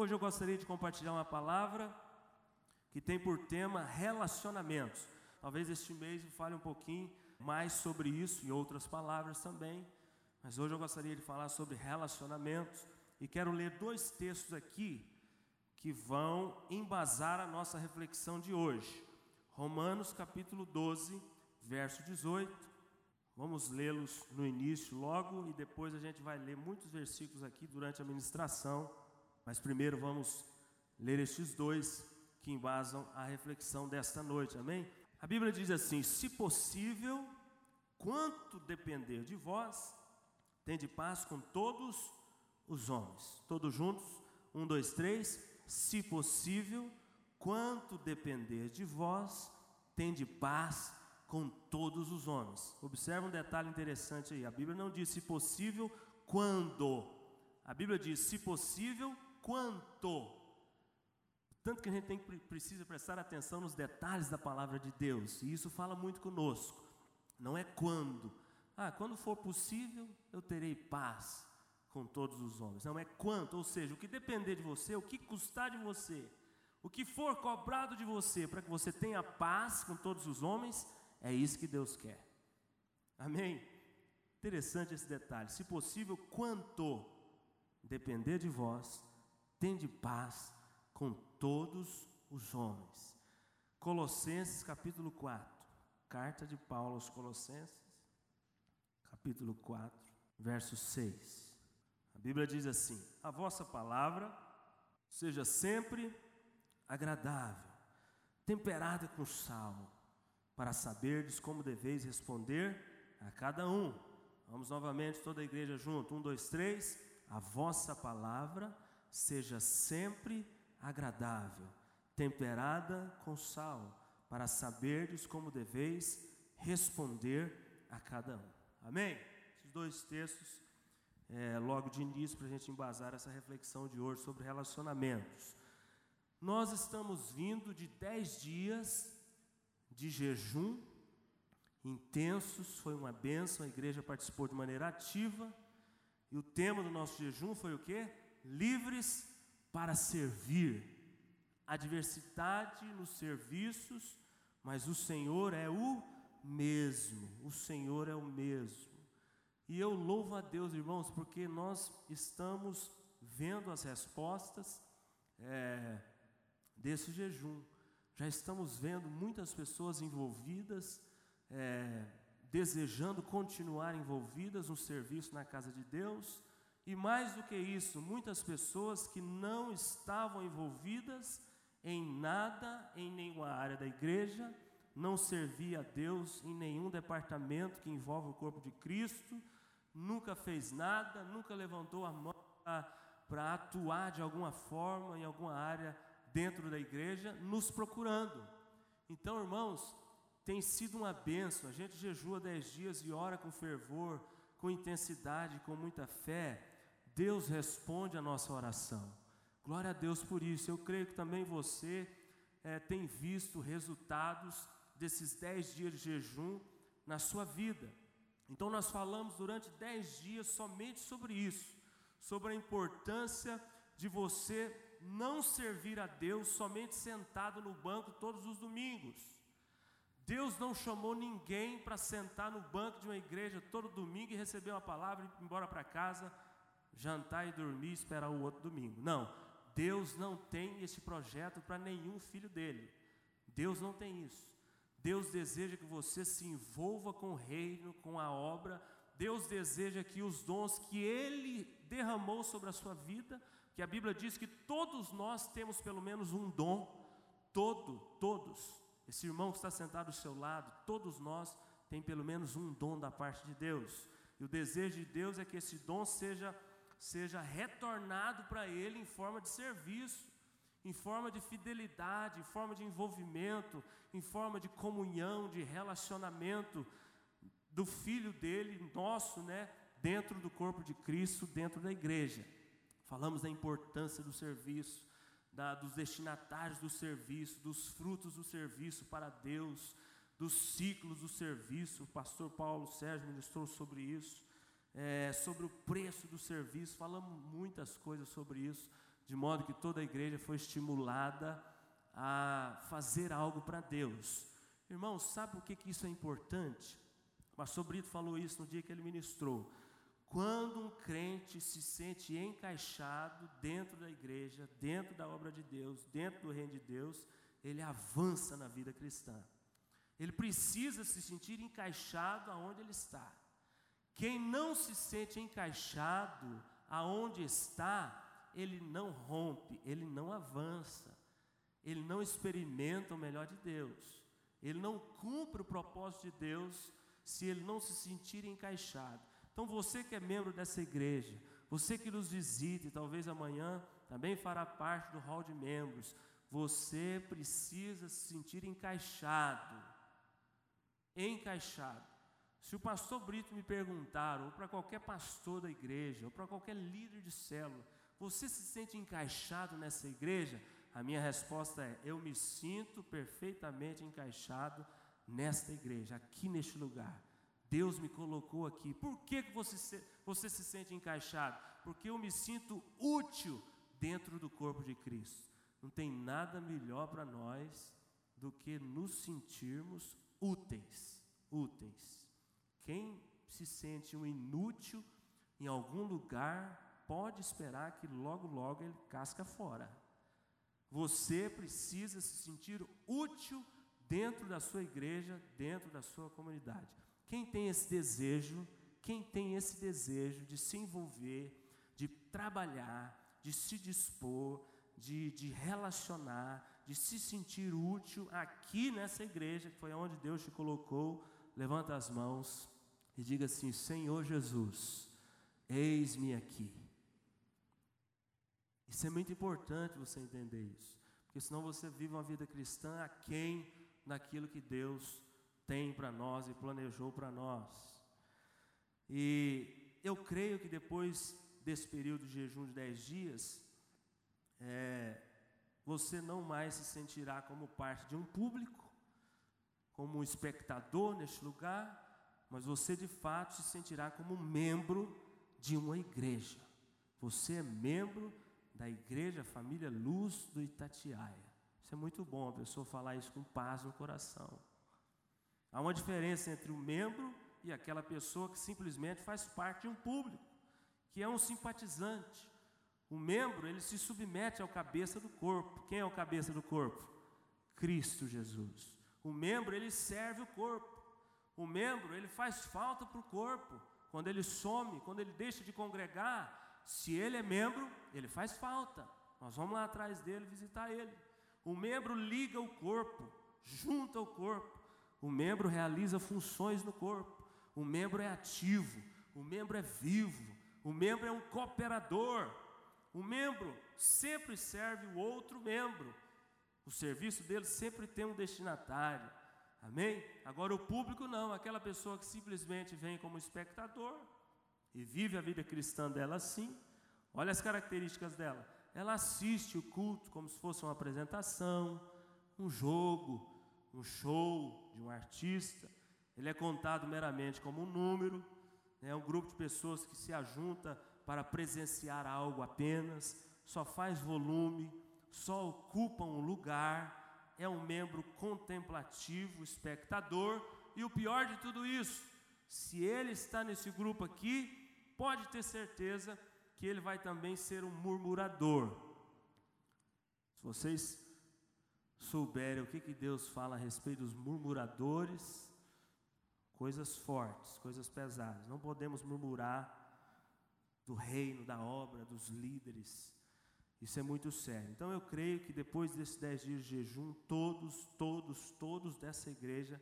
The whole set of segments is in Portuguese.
Hoje eu gostaria de compartilhar uma palavra que tem por tema relacionamentos. Talvez este mês eu fale um pouquinho mais sobre isso e outras palavras também, mas hoje eu gostaria de falar sobre relacionamentos e quero ler dois textos aqui que vão embasar a nossa reflexão de hoje. Romanos capítulo 12, verso 18. Vamos lê-los no início logo e depois a gente vai ler muitos versículos aqui durante a ministração, mas primeiro vamos ler estes dois que embasam a reflexão desta noite. Amém? A Bíblia diz assim: "Se possível, quanto depender de vós, tende paz com todos os homens." Todos juntos? Um, dois, três se possível, quanto depender de vós, tende paz com todos os homens. Observa um detalhe interessante aí. A Bíblia não diz se possível, quando. A Bíblia diz se possível, quanto. Tanto que a gente tem, precisa prestar atenção nos detalhes da palavra de Deus, e isso fala muito conosco. Não é quando. Ah, quando for possível, eu terei paz com todos os homens. Não é quanto, ou seja, o que depender de você, o que custar de você, o que for cobrado de você para que você tenha paz com todos os homens, é isso que Deus quer. Amém? Interessante esse detalhe. Se possível, quanto depender de vós, tende paz com todos os homens. Colossenses capítulo 4. Carta de Paulo aos Colossenses, capítulo 4, verso 6. A Bíblia diz assim: A vossa palavra seja sempre agradável, temperada com sal, para saberdes como deveis responder a cada um. Vamos novamente, toda a igreja junto. Um, dois, três. A vossa palavra seja sempre agradável, temperada com sal, para saberdes como deveis responder a cada um. Amém? Esses dois textos é, logo de início, para a gente embasar essa reflexão de hoje sobre relacionamentos. Nós estamos vindo de dez dias de jejum intensos, foi uma bênção, a igreja participou de maneira ativa, e o tema do nosso jejum foi o que? Livres para servir. A diversidade nos serviços, mas o Senhor é o mesmo, o Senhor é o mesmo. E eu louvo a Deus, irmãos, porque nós estamos vendo as respostas é, desse jejum. Já estamos vendo muitas pessoas envolvidas, é, desejando continuar envolvidas no serviço na casa de Deus. E mais do que isso, muitas pessoas que não estavam envolvidas em nada, em nenhuma área da igreja, não servia a Deus em nenhum departamento que envolve o corpo de Cristo nunca fez nada, nunca levantou a mão para atuar de alguma forma em alguma área dentro da igreja, nos procurando. Então, irmãos, tem sido uma benção. A gente jejua dez dias e ora com fervor, com intensidade, com muita fé. Deus responde a nossa oração. Glória a Deus por isso. Eu creio que também você é, tem visto resultados desses dez dias de jejum na sua vida. Então, nós falamos durante dez dias somente sobre isso, sobre a importância de você não servir a Deus somente sentado no banco todos os domingos. Deus não chamou ninguém para sentar no banco de uma igreja todo domingo e receber uma palavra e ir embora para casa, jantar e dormir e esperar o outro domingo. Não, Deus não tem esse projeto para nenhum filho dele. Deus não tem isso. Deus deseja que você se envolva com o reino, com a obra. Deus deseja que os dons que Ele derramou sobre a sua vida, que a Bíblia diz que todos nós temos pelo menos um dom, todo, todos. Esse irmão que está sentado ao seu lado, todos nós tem pelo menos um dom da parte de Deus. E o desejo de Deus é que esse dom seja seja retornado para ele em forma de serviço em forma de fidelidade, em forma de envolvimento, em forma de comunhão, de relacionamento do filho dele, nosso, né, dentro do corpo de Cristo, dentro da igreja. Falamos da importância do serviço, da, dos destinatários do serviço, dos frutos do serviço para Deus, dos ciclos do serviço. O pastor Paulo Sérgio ministrou sobre isso, é, sobre o preço do serviço. Falamos muitas coisas sobre isso de modo que toda a igreja foi estimulada a fazer algo para Deus. Irmãos, sabe por que, que isso é importante? Pastor Brito falou isso no dia que ele ministrou. Quando um crente se sente encaixado dentro da igreja, dentro da obra de Deus, dentro do reino de Deus, ele avança na vida cristã. Ele precisa se sentir encaixado aonde ele está. Quem não se sente encaixado aonde está, ele não rompe, ele não avança, ele não experimenta o melhor de Deus, ele não cumpre o propósito de Deus se ele não se sentir encaixado. Então, você que é membro dessa igreja, você que nos visita e talvez amanhã também fará parte do hall de membros, você precisa se sentir encaixado. Encaixado. Se o pastor Brito me perguntar, ou para qualquer pastor da igreja, ou para qualquer líder de célula, você se sente encaixado nessa igreja? A minha resposta é: eu me sinto perfeitamente encaixado nesta igreja, aqui neste lugar. Deus me colocou aqui. Por que, que você, se, você se sente encaixado? Porque eu me sinto útil dentro do corpo de Cristo. Não tem nada melhor para nós do que nos sentirmos úteis. Úteis. Quem se sente um inútil em algum lugar, pode esperar que logo, logo ele casca fora. Você precisa se sentir útil dentro da sua igreja, dentro da sua comunidade. Quem tem esse desejo, quem tem esse desejo de se envolver, de trabalhar, de se dispor, de, de relacionar, de se sentir útil aqui nessa igreja, que foi onde Deus te colocou, levanta as mãos e diga assim: Senhor Jesus, eis-me aqui. Isso é muito importante você entender isso, porque senão você vive uma vida cristã aquém daquilo que Deus tem para nós e planejou para nós. E eu creio que depois desse período de jejum de dez dias, é, você não mais se sentirá como parte de um público, como um espectador neste lugar, mas você de fato se sentirá como membro de uma igreja. Você é membro da igreja Família Luz do Itatiaia. Isso é muito bom a pessoa falar isso com paz no coração. Há uma diferença entre o membro e aquela pessoa que simplesmente faz parte de um público, que é um simpatizante. O membro, ele se submete ao cabeça do corpo. Quem é o cabeça do corpo? Cristo Jesus. O membro, ele serve o corpo. O membro, ele faz falta para o corpo. Quando ele some, quando ele deixa de congregar, se ele é membro, ele faz falta. Nós vamos lá atrás dele visitar ele. O membro liga o corpo, junta o corpo. O membro realiza funções no corpo. O membro é ativo. O membro é vivo. O membro é um cooperador. O membro sempre serve o outro membro. O serviço dele sempre tem um destinatário. Amém? Agora o público não, aquela pessoa que simplesmente vem como espectador e vive a vida cristã dela assim. Olha as características dela. Ela assiste o culto como se fosse uma apresentação, um jogo, um show de um artista, ele é contado meramente como um número, é um grupo de pessoas que se ajunta para presenciar algo apenas, só faz volume, só ocupa um lugar, é um membro contemplativo, espectador, e o pior de tudo isso, se ele está nesse grupo aqui, pode ter certeza que ele vai também ser um murmurador. Se vocês souberem o que, que Deus fala a respeito dos murmuradores, coisas fortes, coisas pesadas. Não podemos murmurar do reino, da obra, dos líderes. Isso é muito sério. Então eu creio que depois desses dez dias de jejum, todos, todos, todos dessa igreja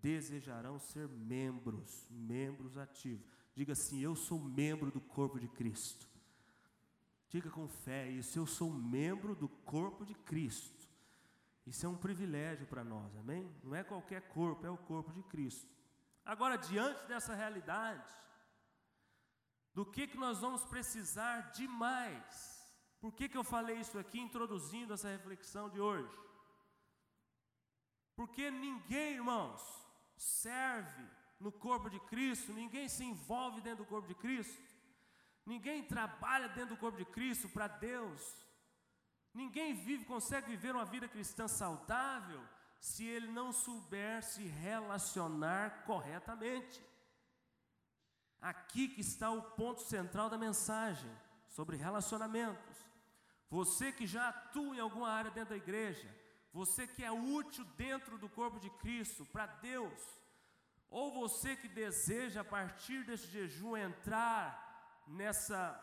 desejarão ser membros, membros ativos. Diga assim: Eu sou membro do corpo de Cristo. Diga com fé isso: Eu sou membro do corpo de Cristo. Isso é um privilégio para nós, amém? Não é qualquer corpo, é o corpo de Cristo. Agora, diante dessa realidade, do que, que nós vamos precisar de mais? Por que, que eu falei isso aqui, introduzindo essa reflexão de hoje? Porque ninguém, irmãos, serve no corpo de Cristo, ninguém se envolve dentro do corpo de Cristo, ninguém trabalha dentro do corpo de Cristo para Deus Ninguém vive, consegue viver uma vida cristã saudável se ele não souber se relacionar corretamente. Aqui que está o ponto central da mensagem sobre relacionamentos. Você que já atua em alguma área dentro da igreja, você que é útil dentro do corpo de Cristo para Deus, ou você que deseja a partir deste jejum entrar nessa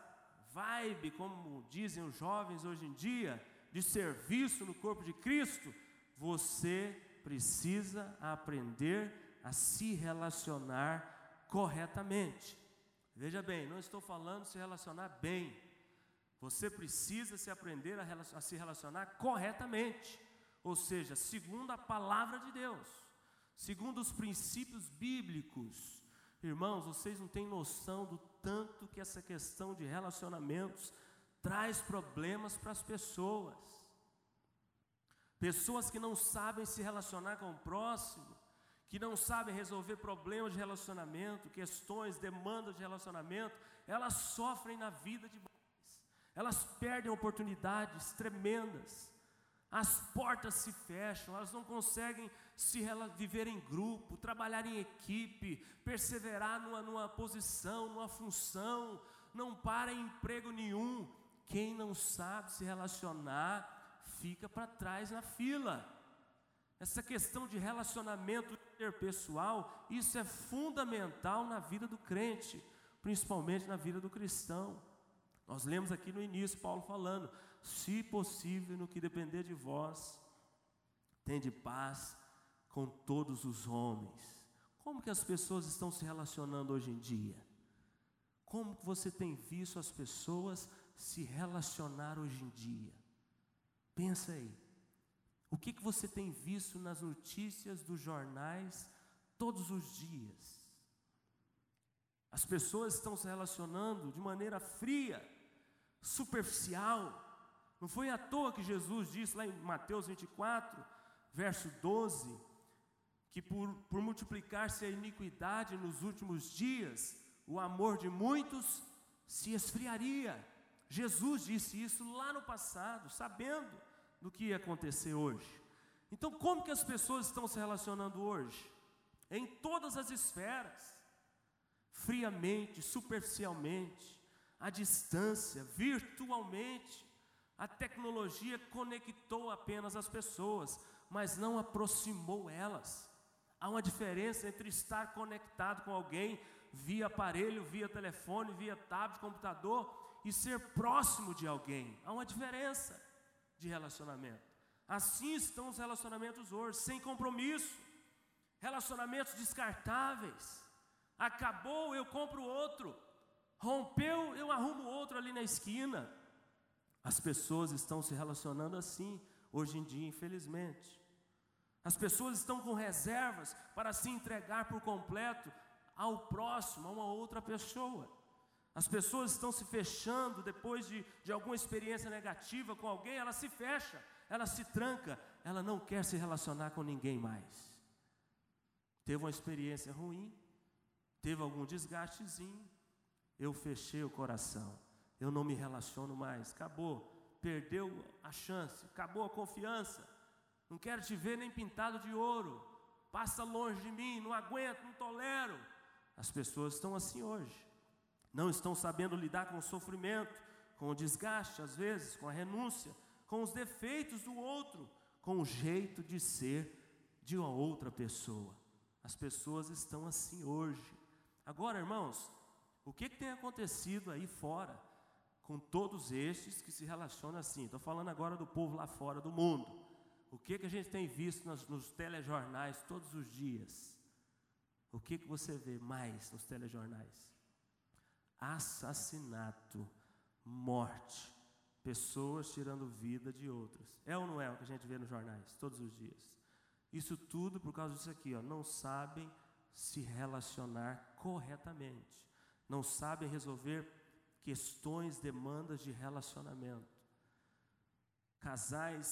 vibe, como dizem os jovens hoje em dia, de serviço no corpo de Cristo, você precisa aprender a se relacionar corretamente. Veja bem, não estou falando se relacionar bem. Você precisa se aprender a, a se relacionar corretamente, ou seja, segundo a palavra de Deus, segundo os princípios bíblicos. Irmãos, vocês não têm noção do tanto que essa questão de relacionamentos traz problemas para as pessoas. Pessoas que não sabem se relacionar com o próximo, que não sabem resolver problemas de relacionamento, questões, demandas de relacionamento, elas sofrem na vida demais. Elas perdem oportunidades tremendas. As portas se fecham, elas não conseguem se viver em grupo, trabalhar em equipe, perseverar numa, numa posição, numa função, não para em emprego nenhum. Quem não sabe se relacionar, fica para trás na fila. Essa questão de relacionamento interpessoal, isso é fundamental na vida do crente, principalmente na vida do cristão. Nós lemos aqui no início Paulo falando: se possível, no que depender de vós, tende paz com todos os homens. Como que as pessoas estão se relacionando hoje em dia? Como que você tem visto as pessoas se relacionar hoje em dia? Pensa aí. O que, que você tem visto nas notícias dos jornais todos os dias? As pessoas estão se relacionando de maneira fria, superficial, não foi à toa que Jesus disse lá em Mateus 24, verso 12, que por, por multiplicar-se a iniquidade nos últimos dias, o amor de muitos se esfriaria. Jesus disse isso lá no passado, sabendo do que ia acontecer hoje. Então, como que as pessoas estão se relacionando hoje? Em todas as esferas, friamente, superficialmente, à distância, virtualmente. A tecnologia conectou apenas as pessoas, mas não aproximou elas. Há uma diferença entre estar conectado com alguém via aparelho, via telefone, via tablet, computador e ser próximo de alguém. Há uma diferença de relacionamento. Assim estão os relacionamentos hoje, sem compromisso, relacionamentos descartáveis. Acabou, eu compro outro. Rompeu, eu arrumo outro ali na esquina. As pessoas estão se relacionando assim hoje em dia, infelizmente. As pessoas estão com reservas para se entregar por completo ao próximo, a uma outra pessoa. As pessoas estão se fechando depois de, de alguma experiência negativa com alguém, ela se fecha, ela se tranca, ela não quer se relacionar com ninguém mais. Teve uma experiência ruim, teve algum desgastezinho, eu fechei o coração. Eu não me relaciono mais, acabou, perdeu a chance, acabou a confiança, não quero te ver nem pintado de ouro, passa longe de mim, não aguento, não tolero. As pessoas estão assim hoje, não estão sabendo lidar com o sofrimento, com o desgaste, às vezes, com a renúncia, com os defeitos do outro, com o jeito de ser de uma outra pessoa. As pessoas estão assim hoje. Agora, irmãos, o que, que tem acontecido aí fora? com todos estes que se relacionam assim. Estou falando agora do povo lá fora do mundo. O que, que a gente tem visto nos, nos telejornais todos os dias? O que, que você vê mais nos telejornais? Assassinato, morte, pessoas tirando vida de outras. É ou não é o que a gente vê nos jornais todos os dias? Isso tudo por causa disso aqui, ó, não sabem se relacionar corretamente, não sabem resolver questões, demandas de relacionamento. Casais,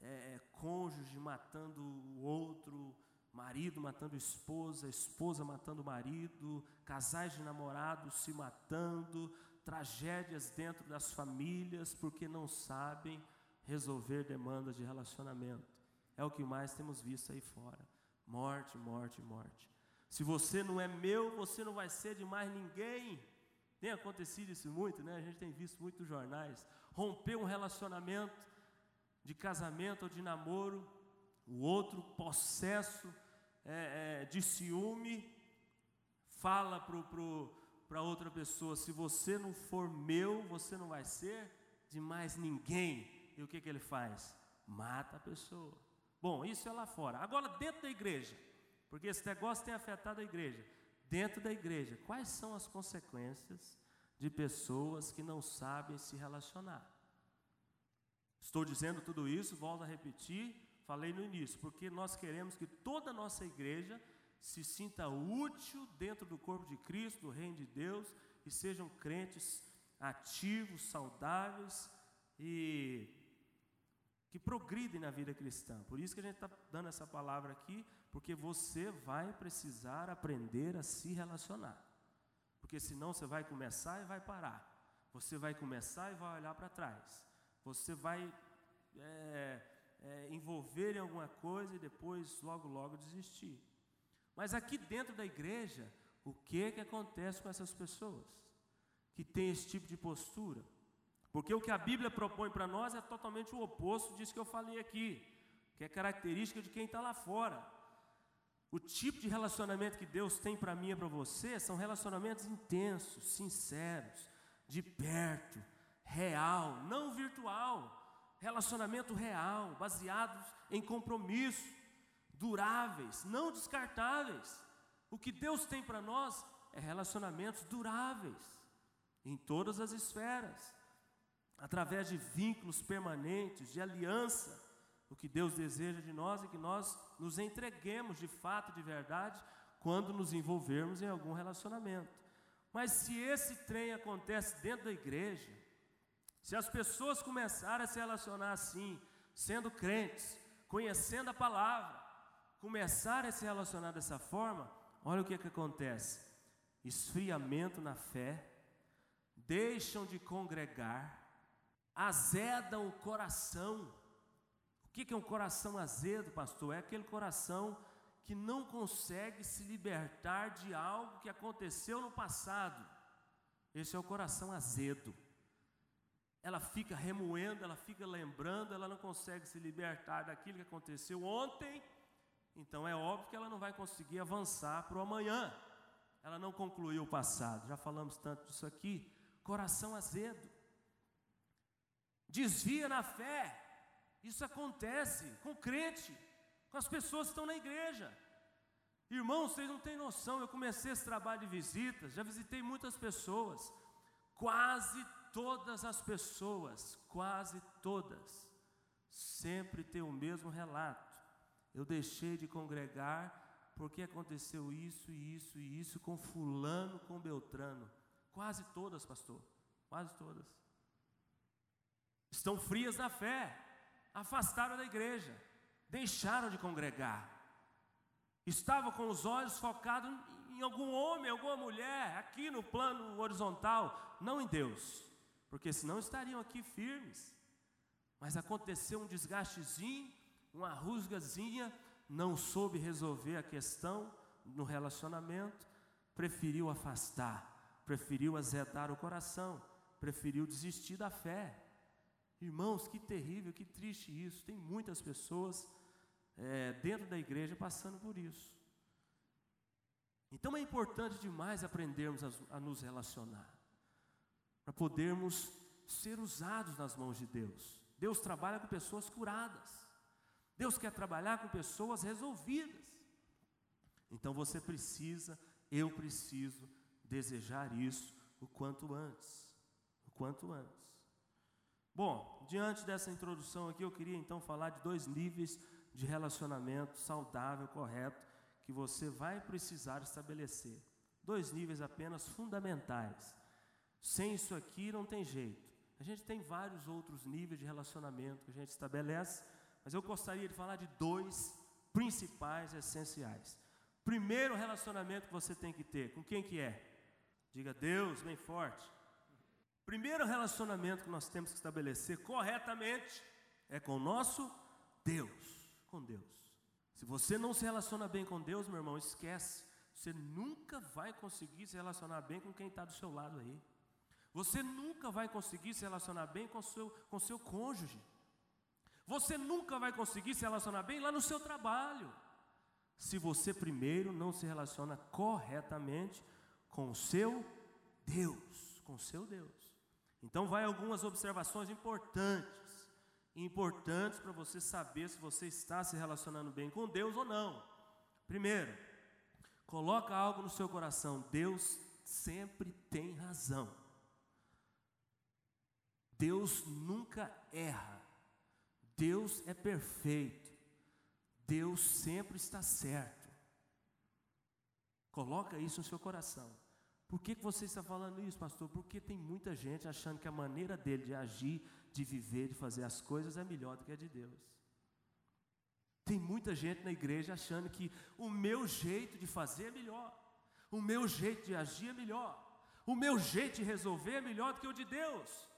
é, é, cônjuge matando o outro, marido matando esposa, esposa matando marido, casais de namorados se matando, tragédias dentro das famílias porque não sabem resolver demandas de relacionamento. É o que mais temos visto aí fora. Morte, morte, morte. Se você não é meu, você não vai ser de mais ninguém. Tem acontecido isso muito, né? A gente tem visto muito nos jornais. Romper um relacionamento de casamento ou de namoro, o outro possesso é, é, de ciúme, fala para pro, pro, outra pessoa: se você não for meu, você não vai ser de mais ninguém. E o que, que ele faz? Mata a pessoa. Bom, isso é lá fora. Agora, dentro da igreja, porque esse negócio tem afetado a igreja. Dentro da igreja, quais são as consequências de pessoas que não sabem se relacionar? Estou dizendo tudo isso, volto a repetir, falei no início, porque nós queremos que toda a nossa igreja se sinta útil dentro do corpo de Cristo, do reino de Deus, e sejam crentes ativos, saudáveis e que progridem na vida cristã. Por isso que a gente está dando essa palavra aqui, porque você vai precisar aprender a se relacionar. Porque senão você vai começar e vai parar. Você vai começar e vai olhar para trás. Você vai é, é, envolver em alguma coisa e depois, logo, logo desistir. Mas aqui dentro da igreja, o que, que acontece com essas pessoas que têm esse tipo de postura? Porque o que a Bíblia propõe para nós é totalmente o oposto disso que eu falei aqui, que é característica de quem está lá fora. O tipo de relacionamento que Deus tem para mim e para você são relacionamentos intensos, sinceros, de perto, real, não virtual. Relacionamento real, baseados em compromisso, duráveis, não descartáveis. O que Deus tem para nós é relacionamentos duráveis, em todas as esferas através de vínculos permanentes, de aliança, o que Deus deseja de nós é que nós nos entreguemos de fato, de verdade, quando nos envolvermos em algum relacionamento. Mas se esse trem acontece dentro da igreja, se as pessoas começarem a se relacionar assim, sendo crentes, conhecendo a palavra, começarem a se relacionar dessa forma, olha o que, é que acontece: esfriamento na fé, deixam de congregar, azedam o coração. Que é um coração azedo, pastor? É aquele coração que não consegue se libertar de algo que aconteceu no passado. Esse é o coração azedo. Ela fica remoendo, ela fica lembrando, ela não consegue se libertar daquilo que aconteceu ontem. Então é óbvio que ela não vai conseguir avançar para o amanhã. Ela não concluiu o passado. Já falamos tanto disso aqui. Coração azedo desvia na fé. Isso acontece com crente, com as pessoas que estão na igreja. Irmãos, vocês não têm noção, eu comecei esse trabalho de visitas, já visitei muitas pessoas, quase todas as pessoas, quase todas, sempre têm o mesmo relato. Eu deixei de congregar porque aconteceu isso e isso e isso com fulano, com Beltrano. Quase todas, pastor, quase todas estão frias na fé, afastaram da igreja, deixaram de congregar, estavam com os olhos focados em algum homem, alguma mulher, aqui no plano horizontal, não em Deus, porque senão estariam aqui firmes. Mas aconteceu um desgastezinho, uma rusgazinha, não soube resolver a questão no relacionamento, preferiu afastar, preferiu azedar o coração, preferiu desistir da fé. Irmãos, que terrível, que triste isso. Tem muitas pessoas é, dentro da igreja passando por isso. Então é importante demais aprendermos a, a nos relacionar, para podermos ser usados nas mãos de Deus. Deus trabalha com pessoas curadas. Deus quer trabalhar com pessoas resolvidas. Então você precisa, eu preciso desejar isso o quanto antes. O quanto antes. Bom, diante dessa introdução aqui, eu queria então falar de dois níveis de relacionamento saudável, correto, que você vai precisar estabelecer. Dois níveis apenas fundamentais. Sem isso aqui não tem jeito. A gente tem vários outros níveis de relacionamento que a gente estabelece, mas eu gostaria de falar de dois principais, essenciais. Primeiro relacionamento que você tem que ter, com quem que é? Diga Deus, bem forte. Primeiro relacionamento que nós temos que estabelecer corretamente É com o nosso Deus, com Deus. Se você não se relaciona bem com Deus, meu irmão, esquece. Você nunca vai conseguir se relacionar bem com quem está do seu lado aí. Você nunca vai conseguir se relacionar bem com seu, com seu cônjuge. Você nunca vai conseguir se relacionar bem lá no seu trabalho. Se você primeiro não se relaciona corretamente com o seu Deus, com o seu Deus. Então vai algumas observações importantes, importantes para você saber se você está se relacionando bem com Deus ou não. Primeiro, coloca algo no seu coração, Deus sempre tem razão. Deus nunca erra. Deus é perfeito. Deus sempre está certo. Coloca isso no seu coração. Por que, que você está falando isso, pastor? Porque tem muita gente achando que a maneira dele de agir, de viver, de fazer as coisas é melhor do que a de Deus. Tem muita gente na igreja achando que o meu jeito de fazer é melhor, o meu jeito de agir é melhor, o meu jeito de resolver é melhor do que o de Deus.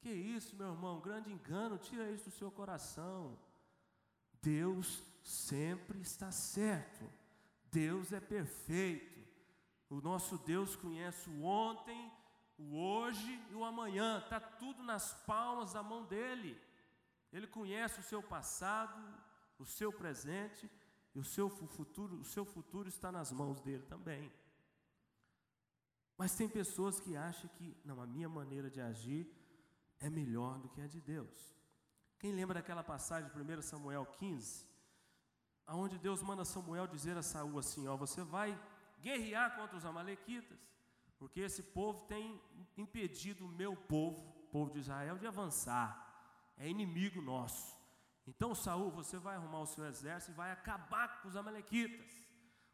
Que isso, meu irmão, grande engano, tira isso do seu coração. Deus sempre está certo, Deus é perfeito. O nosso Deus conhece o ontem, o hoje e o amanhã, está tudo nas palmas da mão dele. Ele conhece o seu passado, o seu presente e o seu futuro, o seu futuro está nas mãos dele também. Mas tem pessoas que acham que, não, a minha maneira de agir é melhor do que a de Deus. Quem lembra daquela passagem de 1 Samuel 15, aonde Deus manda Samuel dizer a Saul assim: ó, você vai guerrear contra os amalequitas, porque esse povo tem impedido o meu povo, o povo de Israel, de avançar. É inimigo nosso. Então, Saul, você vai arrumar o seu exército e vai acabar com os amalequitas.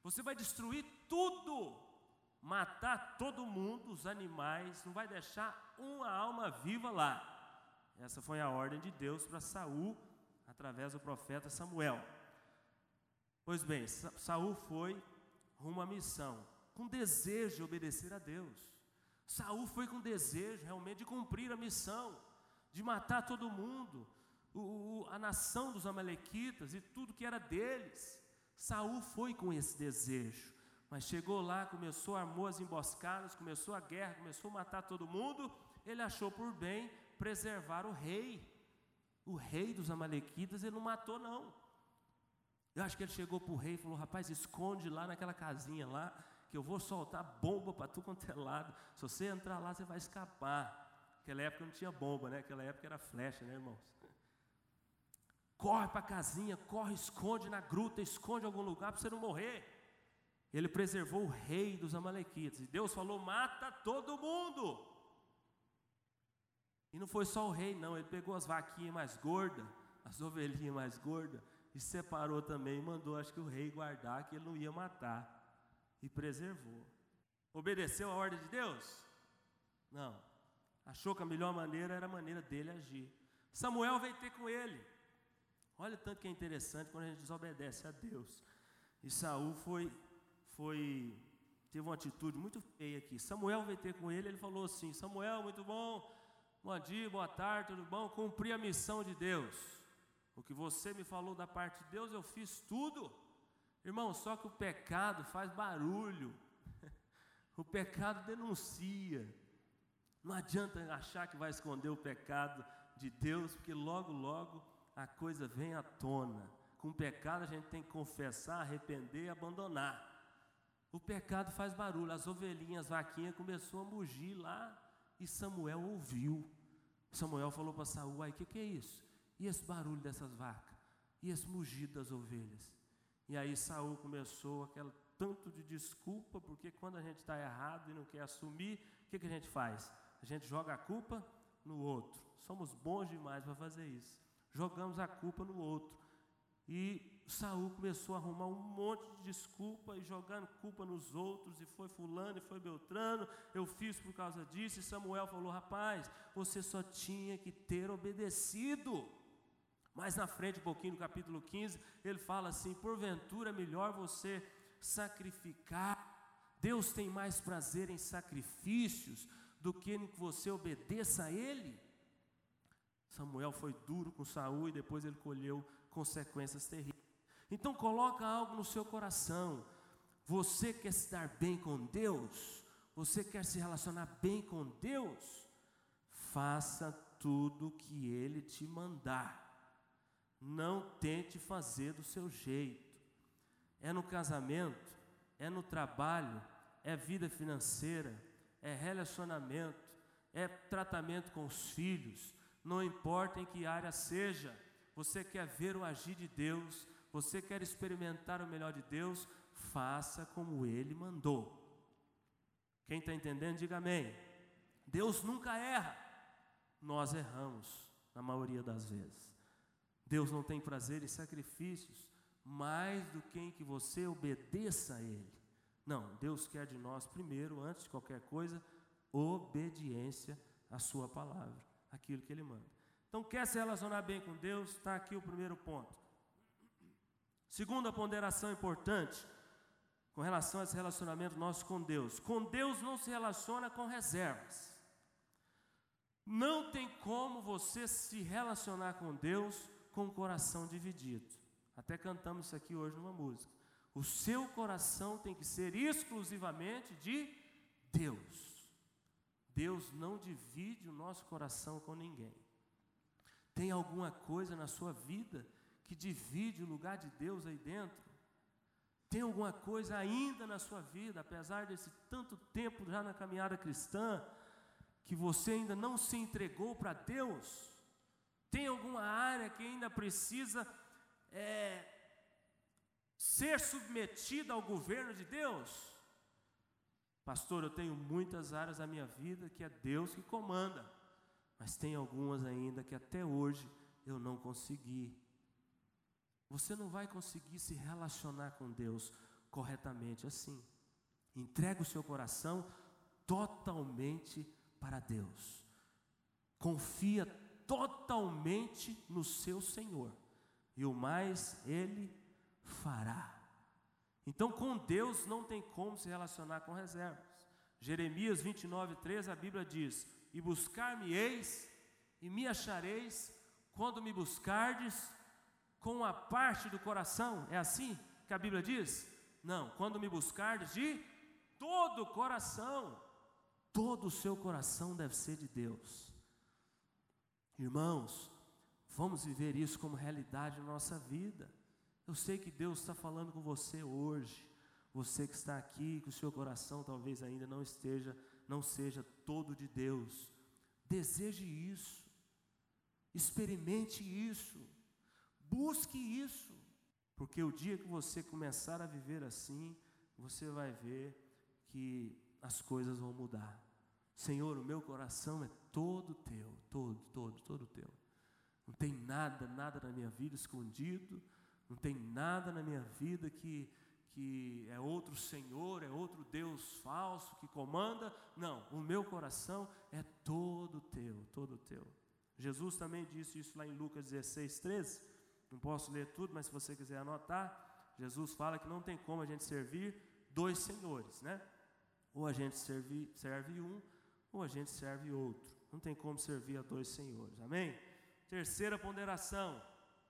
Você vai destruir tudo, matar todo mundo, os animais, não vai deixar uma alma viva lá. Essa foi a ordem de Deus para Saul através do profeta Samuel. Pois bem, Saul foi rumo à missão, com desejo de obedecer a Deus. Saul foi com desejo realmente de cumprir a missão, de matar todo mundo, o, o, a nação dos amalequitas e tudo que era deles. Saul foi com esse desejo, mas chegou lá, começou, armou as emboscadas, começou a guerra, começou a matar todo mundo. Ele achou por bem preservar o rei. O rei dos amalequitas ele não matou não. Eu acho que ele chegou para o rei e falou: Rapaz, esconde lá naquela casinha lá, que eu vou soltar bomba para tu quanto é lado. Se você entrar lá, você vai escapar. Naquela época não tinha bomba, né? Naquela época era flecha, né, irmãos? Corre para a casinha, corre, esconde na gruta, esconde em algum lugar para você não morrer. Ele preservou o rei dos Amalequitas. E Deus falou: mata todo mundo. E não foi só o rei, não. Ele pegou as vaquinhas mais gordas, as ovelhinhas mais gordas, e separou também mandou, acho que o rei guardar, que ele não ia matar, e preservou. Obedeceu a ordem de Deus? Não. Achou que a melhor maneira era a maneira dele agir. Samuel veio ter com ele. Olha tanto que é interessante quando a gente desobedece a Deus. E Saul foi, foi, teve uma atitude muito feia aqui. Samuel veio ter com ele, ele falou assim: Samuel, muito bom, bom dia, boa tarde, tudo bom? Cumpri a missão de Deus. O que você me falou da parte de Deus, eu fiz tudo. Irmão, só que o pecado faz barulho. o pecado denuncia. Não adianta achar que vai esconder o pecado de Deus, porque logo, logo a coisa vem à tona. Com pecado a gente tem que confessar, arrepender e abandonar. O pecado faz barulho. As ovelhinhas, as vaquinhas começou a mugir lá e Samuel ouviu. Samuel falou para Saul: "Aí, o que, que é isso?" E esse barulho dessas vacas? E esse mugido das ovelhas? E aí Saul começou aquele tanto de desculpa, porque quando a gente está errado e não quer assumir, o que, que a gente faz? A gente joga a culpa no outro. Somos bons demais para fazer isso. Jogamos a culpa no outro. E Saul começou a arrumar um monte de desculpa e jogando culpa nos outros, e foi fulano e foi Beltrano, eu fiz por causa disso, e Samuel falou: rapaz, você só tinha que ter obedecido. Mais na frente, um pouquinho no capítulo 15, ele fala assim: porventura é melhor você sacrificar. Deus tem mais prazer em sacrifícios do que em que você obedeça a Ele. Samuel foi duro com Saul e depois ele colheu consequências terríveis. Então coloca algo no seu coração. Você quer se dar bem com Deus? Você quer se relacionar bem com Deus? Faça tudo o que Ele te mandar. Não tente fazer do seu jeito. É no casamento, é no trabalho, é vida financeira, é relacionamento, é tratamento com os filhos, não importa em que área seja, você quer ver o agir de Deus, você quer experimentar o melhor de Deus, faça como Ele mandou. Quem está entendendo, diga amém. Deus nunca erra, nós erramos na maioria das vezes. Deus não tem prazer em sacrifícios mais do que em que você obedeça a Ele. Não, Deus quer de nós, primeiro, antes de qualquer coisa, obediência à Sua palavra, aquilo que Ele manda. Então, quer se relacionar bem com Deus? Está aqui o primeiro ponto. Segunda ponderação importante com relação a esse relacionamento nosso com Deus. Com Deus não se relaciona com reservas. Não tem como você se relacionar com Deus com o coração dividido. Até cantamos isso aqui hoje numa música. O seu coração tem que ser exclusivamente de Deus. Deus não divide o nosso coração com ninguém. Tem alguma coisa na sua vida que divide o lugar de Deus aí dentro? Tem alguma coisa ainda na sua vida, apesar desse tanto tempo já na caminhada cristã, que você ainda não se entregou para Deus? Tem alguma área que ainda precisa é, ser submetida ao governo de Deus? Pastor, eu tenho muitas áreas da minha vida que é Deus que comanda, mas tem algumas ainda que até hoje eu não consegui. Você não vai conseguir se relacionar com Deus corretamente assim. Entrega o seu coração totalmente para Deus. Confia totalmente no seu Senhor. E o mais Ele fará. Então, com Deus não tem como se relacionar com reservas. Jeremias 29, 13, a Bíblia diz: E buscar-me-eis, e me achareis, quando me buscardes com a parte do coração. É assim que a Bíblia diz? Não, quando me buscardes de todo o coração, todo o seu coração deve ser de Deus. Irmãos, vamos viver isso como realidade na nossa vida. Eu sei que Deus está falando com você hoje. Você que está aqui, que o seu coração talvez ainda não esteja, não seja todo de Deus. Deseje isso. Experimente isso. Busque isso, porque o dia que você começar a viver assim, você vai ver que as coisas vão mudar. Senhor, o meu coração é todo teu, todo, todo, todo teu. Não tem nada, nada na minha vida escondido, não tem nada na minha vida que, que é outro Senhor, é outro Deus falso que comanda. Não, o meu coração é todo teu, todo teu. Jesus também disse isso lá em Lucas 16, 13. Não posso ler tudo, mas se você quiser anotar, Jesus fala que não tem como a gente servir dois senhores, né? Ou a gente serve, serve um, ou a gente serve outro. Não tem como servir a dois senhores, amém? Terceira ponderação,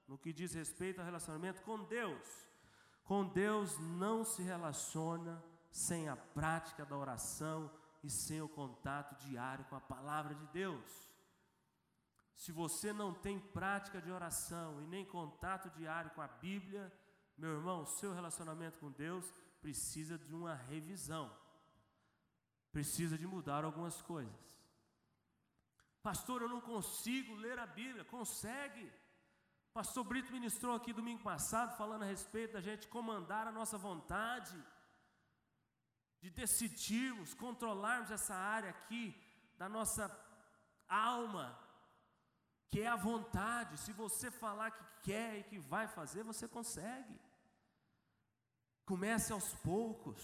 no que diz respeito ao relacionamento com Deus. Com Deus não se relaciona sem a prática da oração e sem o contato diário com a palavra de Deus. Se você não tem prática de oração e nem contato diário com a Bíblia, meu irmão, seu relacionamento com Deus precisa de uma revisão. Precisa de mudar algumas coisas. Pastor, eu não consigo ler a Bíblia. Consegue. Pastor Brito ministrou aqui domingo passado falando a respeito da gente comandar a nossa vontade, de decidirmos, controlarmos essa área aqui da nossa alma, que é a vontade. Se você falar que quer e que vai fazer, você consegue. Comece aos poucos.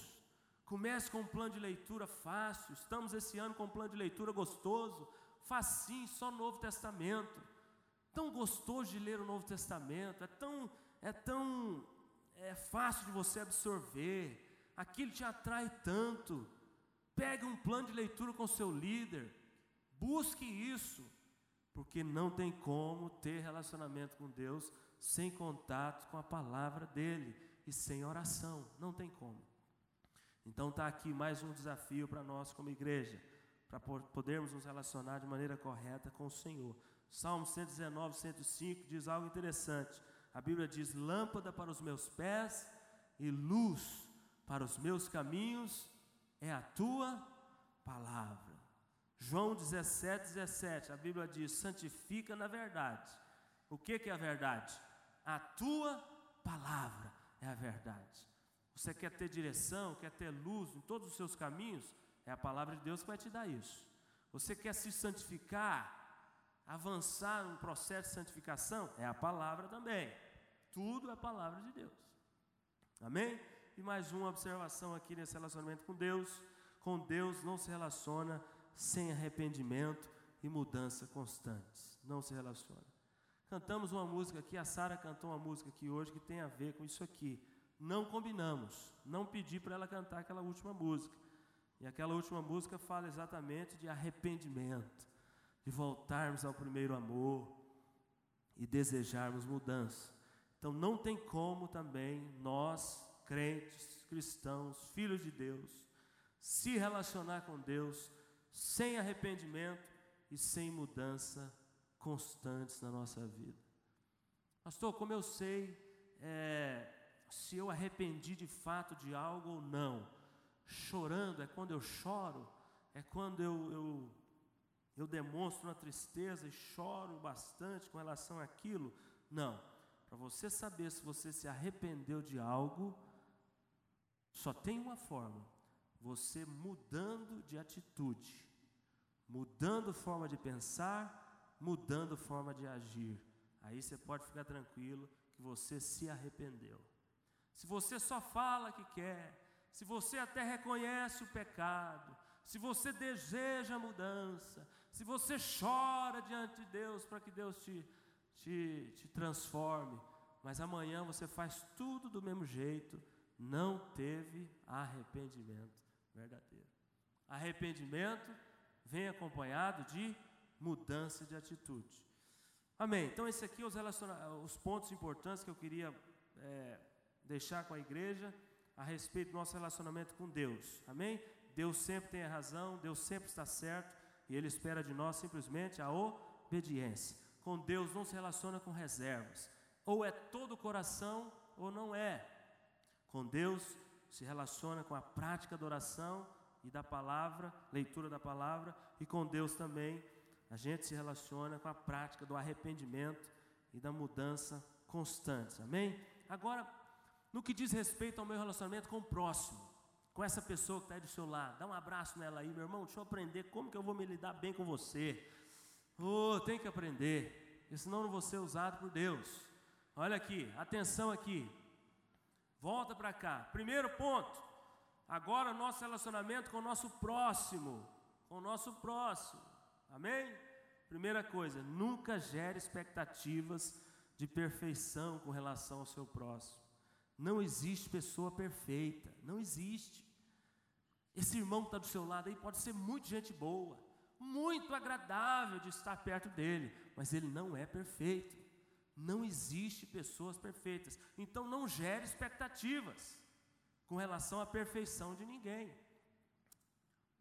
Comece com um plano de leitura fácil. Estamos esse ano com um plano de leitura gostoso, facinho, só Novo Testamento. Tão gostoso de ler o Novo Testamento, é tão é tão é fácil de você absorver. Aquilo te atrai tanto. Pegue um plano de leitura com seu líder. Busque isso porque não tem como ter relacionamento com Deus sem contato com a palavra dele e sem oração, não tem como. Então está aqui mais um desafio para nós como igreja, para podermos nos relacionar de maneira correta com o Senhor. Salmo 119, 105 diz algo interessante. A Bíblia diz: Lâmpada para os meus pés e luz para os meus caminhos é a tua palavra. João 17, 17, a Bíblia diz: santifica na verdade. O que, que é a verdade? A tua palavra é a verdade. Você quer ter direção, quer ter luz em todos os seus caminhos? É a palavra de Deus que vai te dar isso. Você quer se santificar, avançar no processo de santificação? É a palavra também. Tudo é a palavra de Deus. Amém? E mais uma observação aqui nesse relacionamento com Deus. Com Deus não se relaciona sem arrependimento e mudança constantes. Não se relaciona. Cantamos uma música aqui, a Sara cantou uma música aqui hoje que tem a ver com isso aqui. Não combinamos, não pedi para ela cantar aquela última música. E aquela última música fala exatamente de arrependimento, de voltarmos ao primeiro amor e desejarmos mudança. Então não tem como também nós, crentes, cristãos, filhos de Deus, se relacionar com Deus sem arrependimento e sem mudança constantes na nossa vida. Pastor, como eu sei é, se eu arrependi de fato de algo ou não? Chorando é quando eu choro, é quando eu, eu, eu demonstro uma tristeza e choro bastante com relação àquilo? Não. Para você saber se você se arrependeu de algo, só tem uma forma: você mudando de atitude mudando forma de pensar, mudando forma de agir. Aí você pode ficar tranquilo que você se arrependeu. Se você só fala que quer, se você até reconhece o pecado, se você deseja mudança, se você chora diante de Deus para que Deus te, te, te transforme, mas amanhã você faz tudo do mesmo jeito, não teve arrependimento verdadeiro. Arrependimento vem acompanhado de mudança de atitude. Amém. Então, esses aqui os, os pontos importantes que eu queria é, deixar com a igreja a respeito do nosso relacionamento com Deus. Amém? Deus sempre tem a razão, Deus sempre está certo e Ele espera de nós simplesmente a obediência. Com Deus não se relaciona com reservas. Ou é todo o coração ou não é. Com Deus se relaciona com a prática da oração e da palavra, leitura da palavra, e com Deus também, a gente se relaciona com a prática do arrependimento e da mudança constante. Amém? Agora, no que diz respeito ao meu relacionamento com o próximo, com essa pessoa que está aí do seu lado, dá um abraço nela aí, meu irmão, deixa eu aprender como que eu vou me lidar bem com você. Oh, tem que aprender, senão não vou ser usado por Deus. Olha aqui, atenção aqui. Volta para cá. Primeiro ponto, Agora, nosso relacionamento com o nosso próximo, com o nosso próximo, amém? Primeira coisa, nunca gere expectativas de perfeição com relação ao seu próximo. Não existe pessoa perfeita, não existe. Esse irmão que está do seu lado aí pode ser muito gente boa, muito agradável de estar perto dele, mas ele não é perfeito. Não existe pessoas perfeitas. Então não gere expectativas com relação à perfeição de ninguém.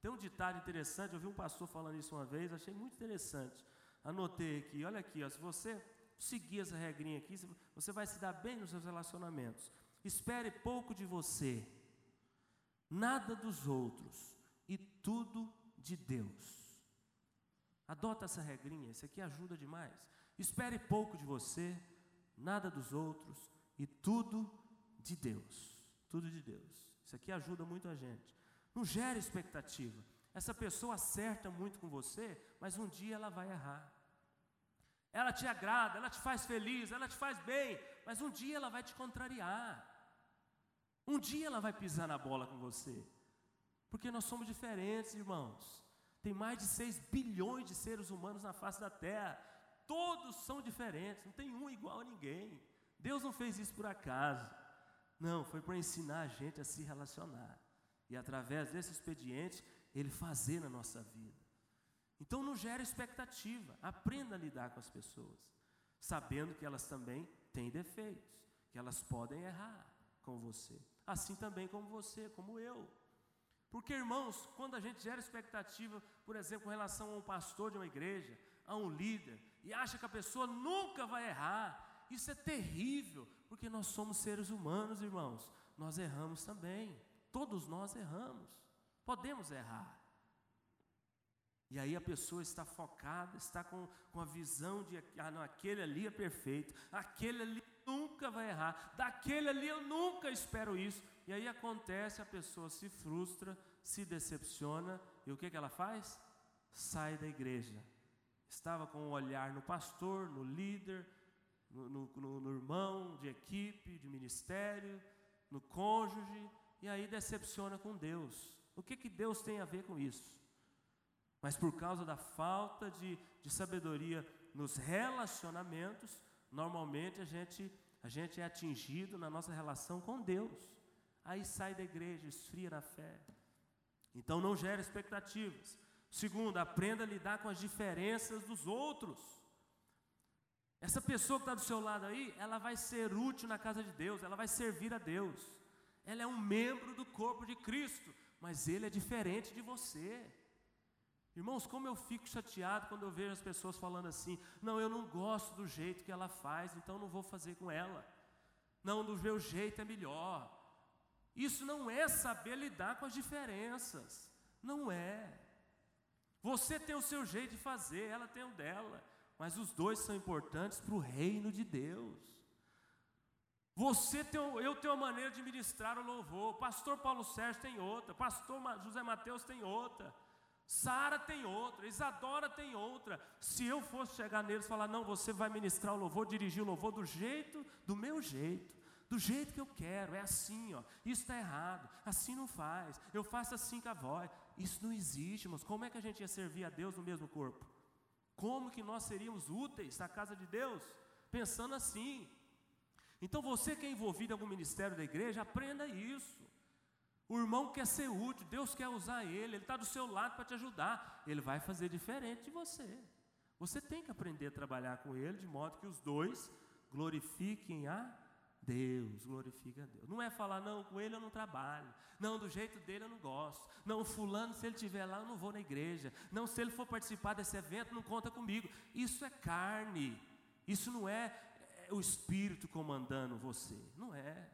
Tem um ditado interessante, eu vi um pastor falando isso uma vez, achei muito interessante. Anotei aqui, olha aqui, ó, se você seguir essa regrinha aqui, você vai se dar bem nos seus relacionamentos. Espere pouco de você, nada dos outros e tudo de Deus. Adota essa regrinha, isso aqui ajuda demais. Espere pouco de você, nada dos outros e tudo de Deus tudo de Deus. Isso aqui ajuda muito a gente. Não gera expectativa. Essa pessoa acerta muito com você, mas um dia ela vai errar. Ela te agrada, ela te faz feliz, ela te faz bem, mas um dia ela vai te contrariar. Um dia ela vai pisar na bola com você. Porque nós somos diferentes, irmãos. Tem mais de 6 bilhões de seres humanos na face da terra. Todos são diferentes, não tem um igual a ninguém. Deus não fez isso por acaso. Não, foi para ensinar a gente a se relacionar. E através desse expediente, ele fazer na nossa vida. Então não gera expectativa. Aprenda a lidar com as pessoas, sabendo que elas também têm defeitos, que elas podem errar com você. Assim também como você, como eu. Porque, irmãos, quando a gente gera expectativa, por exemplo, com relação a um pastor de uma igreja, a um líder, e acha que a pessoa nunca vai errar, isso é terrível, porque nós somos seres humanos, irmãos. Nós erramos também. Todos nós erramos. Podemos errar. E aí a pessoa está focada, está com, com a visão de ah, não, aquele ali é perfeito, aquele ali nunca vai errar, daquele ali eu nunca espero isso. E aí acontece, a pessoa se frustra, se decepciona, e o que, que ela faz? Sai da igreja. Estava com o um olhar no pastor, no líder, no, no, no, no irmão de equipe, de ministério, no cônjuge, e aí decepciona com Deus. O que, que Deus tem a ver com isso? Mas por causa da falta de, de sabedoria nos relacionamentos, normalmente a gente, a gente é atingido na nossa relação com Deus. Aí sai da igreja, esfria na fé. Então não gera expectativas. Segundo, aprenda a lidar com as diferenças dos outros. Essa pessoa que está do seu lado aí, ela vai ser útil na casa de Deus, ela vai servir a Deus. Ela é um membro do corpo de Cristo, mas ele é diferente de você. Irmãos, como eu fico chateado quando eu vejo as pessoas falando assim: não, eu não gosto do jeito que ela faz, então não vou fazer com ela. Não, do meu jeito é melhor. Isso não é saber lidar com as diferenças. Não é. Você tem o seu jeito de fazer, ela tem o dela. Mas os dois são importantes para o reino de Deus. Você tem, eu tenho uma maneira de ministrar o louvor. Pastor Paulo Sérgio tem outra. Pastor José Mateus tem outra. Sara tem outra, Isadora tem outra. Se eu fosse chegar neles e falar, não, você vai ministrar o louvor, dirigir o louvor do jeito, do meu jeito, do jeito que eu quero, é assim, ó. Isso está errado, assim não faz. Eu faço assim com a voz. Isso não existe, mas como é que a gente ia servir a Deus no mesmo corpo? Como que nós seríamos úteis na casa de Deus? Pensando assim. Então você que é envolvido em algum ministério da igreja, aprenda isso. O irmão quer ser útil, Deus quer usar ele, ele está do seu lado para te ajudar. Ele vai fazer diferente de você. Você tem que aprender a trabalhar com ele de modo que os dois glorifiquem a Deus, glorifiquem a Deus. Não é falar, não, com ele eu não trabalho. Não, do jeito dele eu não gosto. Não, fulano, se ele estiver lá, eu não vou na igreja. Não, se ele for participar desse evento, não conta comigo. Isso é carne. Isso não é, é o Espírito comandando você. Não é.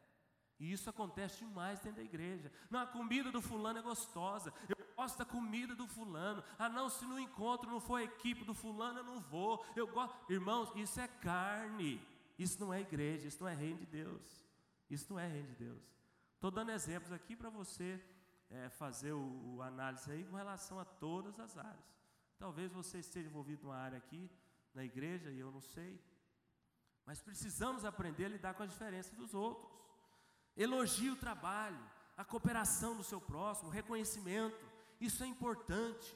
E isso acontece demais dentro da igreja. Não, a comida do fulano é gostosa. Eu gosto da comida do fulano. Ah, não, se no encontro não for a equipe do fulano, eu não vou. Eu gosto. Irmãos, isso é carne. Isso não é igreja, isso não é reino de Deus. Isso não é reino de Deus. Estou dando exemplos aqui para você é, fazer o, o análise aí com relação a todas as áreas. Talvez você esteja envolvido numa área aqui, na igreja, e eu não sei. Mas precisamos aprender a lidar com as diferenças dos outros. Elogie o trabalho, a cooperação do seu próximo, o reconhecimento. Isso é importante.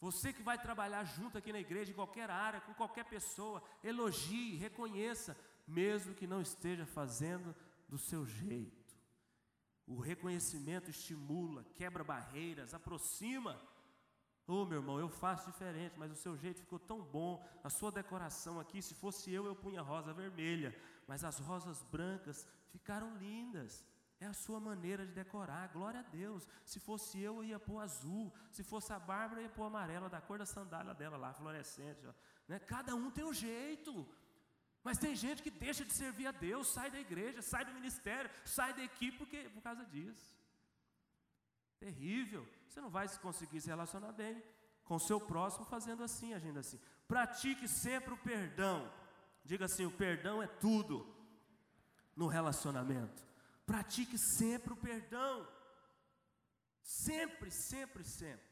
Você que vai trabalhar junto aqui na igreja, em qualquer área, com qualquer pessoa, elogie, reconheça, mesmo que não esteja fazendo do seu jeito. O reconhecimento estimula, quebra barreiras, aproxima. Ô oh, meu irmão, eu faço diferente, mas o seu jeito ficou tão bom. A sua decoração aqui, se fosse eu, eu punha rosa vermelha, mas as rosas brancas ficaram lindas. É a sua maneira de decorar, glória a Deus. Se fosse eu, eu ia pôr azul. Se fosse a Bárbara, eu ia pôr amarela, da cor da sandália dela lá, fluorescente. Ó. Né? Cada um tem um jeito. Mas tem gente que deixa de servir a Deus, sai da igreja, sai do ministério, sai da equipe porque, por causa disso. Terrível. Você não vai conseguir se relacionar bem com o seu próximo fazendo assim, agindo assim. Pratique sempre o perdão. Diga assim: o perdão é tudo no relacionamento. Pratique sempre o perdão. Sempre, sempre, sempre.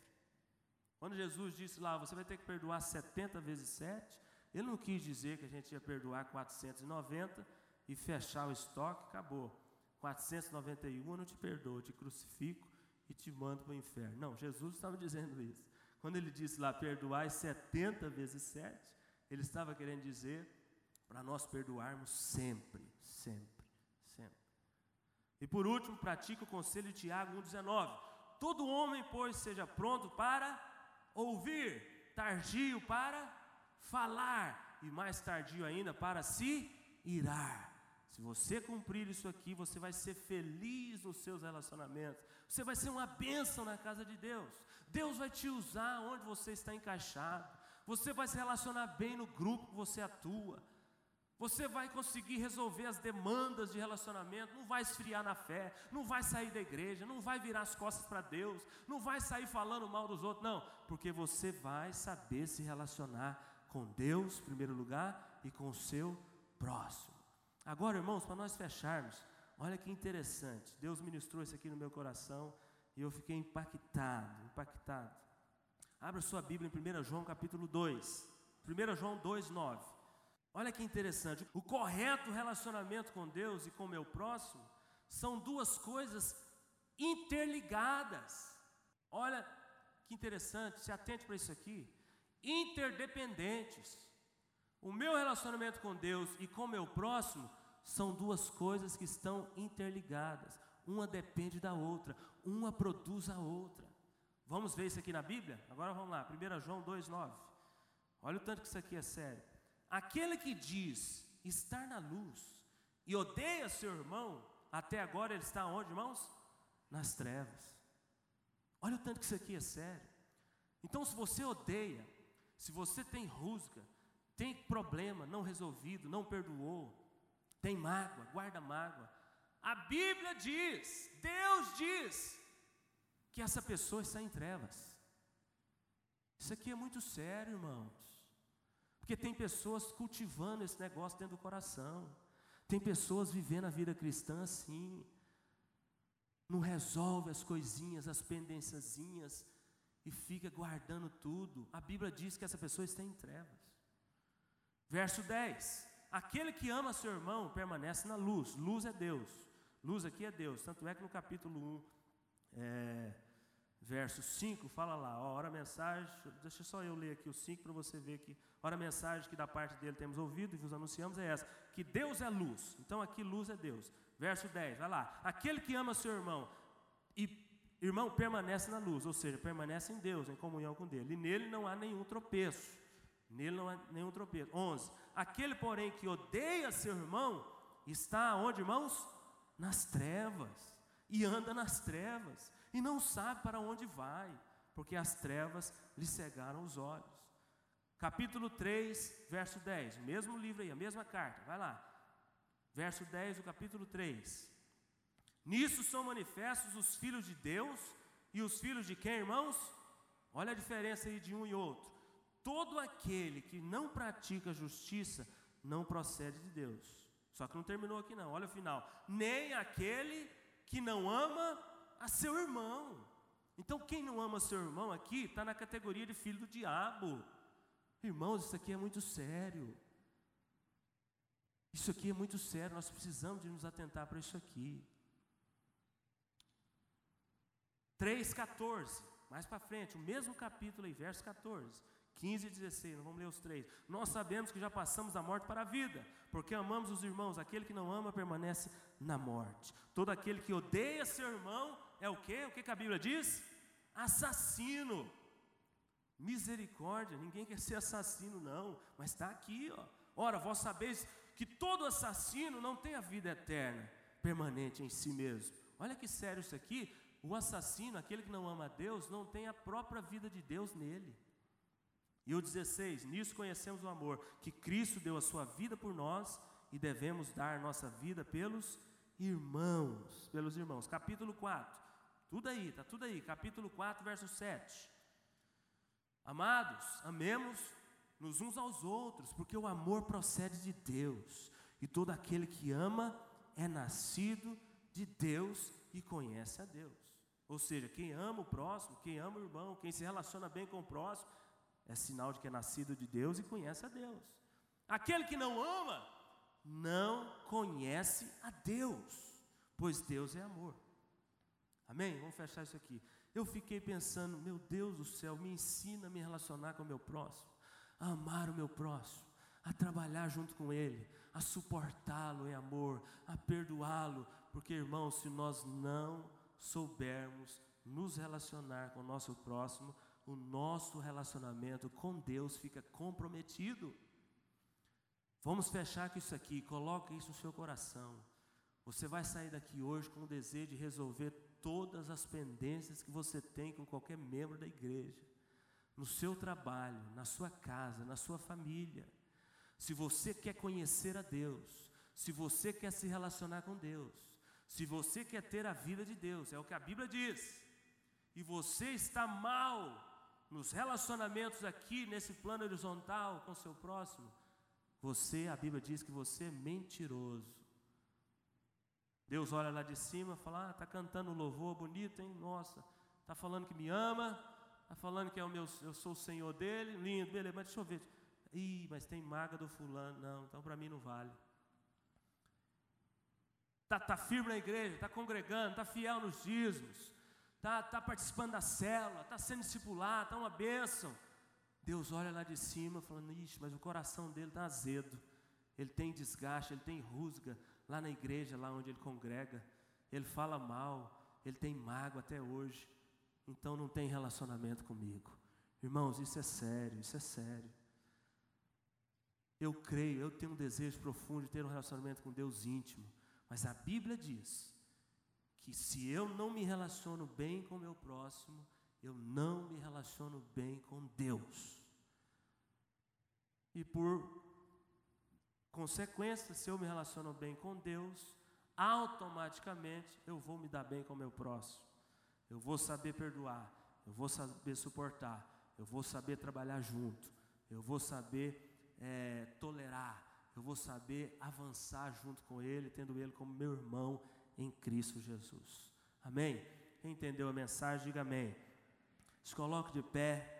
Quando Jesus disse lá, você vai ter que perdoar 70 vezes 7, ele não quis dizer que a gente ia perdoar 490 e fechar o estoque, acabou. 491 eu não te perdoo, eu te crucifico e te mando para o inferno. Não, Jesus estava dizendo isso. Quando ele disse lá, perdoar 70 vezes 7, ele estava querendo dizer para nós perdoarmos sempre, sempre. E por último, pratique o conselho de Tiago 1,19. Todo homem, pois, seja pronto para ouvir, tardio para falar e mais tardio ainda para se irar. Se você cumprir isso aqui, você vai ser feliz nos seus relacionamentos. Você vai ser uma bênção na casa de Deus. Deus vai te usar onde você está encaixado. Você vai se relacionar bem no grupo que você atua. Você vai conseguir resolver as demandas de relacionamento, não vai esfriar na fé, não vai sair da igreja, não vai virar as costas para Deus, não vai sair falando mal dos outros, não, porque você vai saber se relacionar com Deus, em primeiro lugar, e com o seu próximo. Agora, irmãos, para nós fecharmos, olha que interessante, Deus ministrou isso aqui no meu coração e eu fiquei impactado, impactado. Abra sua Bíblia em 1 João capítulo 2, 1 João 2, 9. Olha que interessante, o correto relacionamento com Deus e com o meu próximo são duas coisas interligadas. Olha que interessante, se atente para isso aqui. Interdependentes. O meu relacionamento com Deus e com o meu próximo são duas coisas que estão interligadas. Uma depende da outra, uma produz a outra. Vamos ver isso aqui na Bíblia? Agora vamos lá, 1 João 2,9. Olha o tanto que isso aqui é sério. Aquele que diz estar na luz e odeia seu irmão, até agora ele está onde, irmãos? Nas trevas. Olha o tanto que isso aqui é sério. Então, se você odeia, se você tem rusga, tem problema não resolvido, não perdoou, tem mágoa, guarda mágoa, a Bíblia diz, Deus diz, que essa pessoa está em trevas. Isso aqui é muito sério, irmãos. Porque tem pessoas cultivando esse negócio dentro do coração. Tem pessoas vivendo a vida cristã assim. Não resolve as coisinhas, as pendênciazinhas e fica guardando tudo. A Bíblia diz que essa pessoa está em trevas. Verso 10: Aquele que ama seu irmão permanece na luz. Luz é Deus. Luz aqui é Deus. Tanto é que no capítulo 1, é, verso 5, fala lá, ó, ora a mensagem, deixa só eu ler aqui o 5 para você ver que, ora a mensagem que da parte dele temos ouvido e vos anunciamos é essa, que Deus é luz, então aqui luz é Deus. Verso 10, vai lá, aquele que ama seu irmão e irmão permanece na luz, ou seja, permanece em Deus, em comunhão com Deus, e nele não há nenhum tropeço, nele não há nenhum tropeço. 11, aquele porém que odeia seu irmão, está onde irmãos? Nas trevas, e anda nas trevas, e não sabe para onde vai, porque as trevas lhe cegaram os olhos. Capítulo 3, verso 10, mesmo livro aí, a mesma carta, vai lá. Verso 10 do capítulo 3. Nisso são manifestos os filhos de Deus e os filhos de quem, irmãos? Olha a diferença aí de um e outro. Todo aquele que não pratica justiça não procede de Deus. Só que não terminou aqui não, olha o final. Nem aquele que não ama a seu irmão. Então, quem não ama seu irmão aqui está na categoria de filho do diabo. Irmãos, isso aqui é muito sério. Isso aqui é muito sério, nós precisamos de nos atentar para isso aqui. 3,14, mais para frente, o mesmo capítulo aí, verso 14. 15 e 16, não vamos ler os três. Nós sabemos que já passamos da morte para a vida, porque amamos os irmãos. Aquele que não ama permanece na morte. Todo aquele que odeia seu irmão é o quê? O que, a Bíblia diz? Assassino. Misericórdia, ninguém quer ser assassino, não, mas está aqui, ó. Ora, vós sabeis que todo assassino não tem a vida eterna, permanente em si mesmo. Olha que sério isso aqui. O assassino, aquele que não ama a Deus, não tem a própria vida de Deus nele. E o 16: Nisso conhecemos o amor, que Cristo deu a sua vida por nós e devemos dar nossa vida pelos irmãos. Pelos irmãos. Capítulo 4. Tudo aí, está tudo aí. Capítulo 4, verso 7. Amados, amemos nos uns aos outros, porque o amor procede de Deus. E todo aquele que ama é nascido de Deus e conhece a Deus. Ou seja, quem ama o próximo, quem ama o irmão, quem se relaciona bem com o próximo, é sinal de que é nascido de Deus e conhece a Deus. Aquele que não ama, não conhece a Deus, pois Deus é amor. Amém? Vamos fechar isso aqui. Eu fiquei pensando, meu Deus do céu, me ensina a me relacionar com o meu próximo, a amar o meu próximo, a trabalhar junto com ele, a suportá-lo em amor, a perdoá-lo, porque irmãos, se nós não soubermos nos relacionar com o nosso próximo, o nosso relacionamento com Deus fica comprometido. Vamos fechar com isso aqui, coloque isso no seu coração. Você vai sair daqui hoje com o desejo de resolver todas as pendências que você tem com qualquer membro da igreja, no seu trabalho, na sua casa, na sua família. Se você quer conhecer a Deus, se você quer se relacionar com Deus, se você quer ter a vida de Deus, é o que a Bíblia diz, e você está mal nos relacionamentos aqui, nesse plano horizontal com seu próximo, você, a Bíblia diz que você é mentiroso. Deus olha lá de cima fala: Ah, está cantando louvor bonito, hein? Nossa, está falando que me ama, está falando que é o meu, eu sou o Senhor dele, lindo, beleza, mas deixa eu ver. Ih, mas tem maga do fulano. Não, então para mim não vale. Está tá firme na igreja, está congregando, está fiel nos dízimos, está tá participando da célula, está sendo discipulado, está uma bênção. Deus olha lá de cima falando, ixi, mas o coração dele está azedo. Ele tem desgaste, ele tem rusga lá na igreja, lá onde ele congrega. Ele fala mal, ele tem mágoa até hoje. Então não tem relacionamento comigo. Irmãos, isso é sério, isso é sério. Eu creio, eu tenho um desejo profundo de ter um relacionamento com Deus íntimo. Mas a Bíblia diz que se eu não me relaciono bem com o meu próximo, eu não me relaciono bem com Deus. E por consequência, se eu me relaciono bem com Deus, automaticamente eu vou me dar bem com o meu próximo. Eu vou saber perdoar, eu vou saber suportar, eu vou saber trabalhar junto, eu vou saber é, tolerar, eu vou saber avançar junto com Ele, tendo Ele como meu irmão em Cristo Jesus. Amém? Quem entendeu a mensagem, diga amém. Se coloque de pé.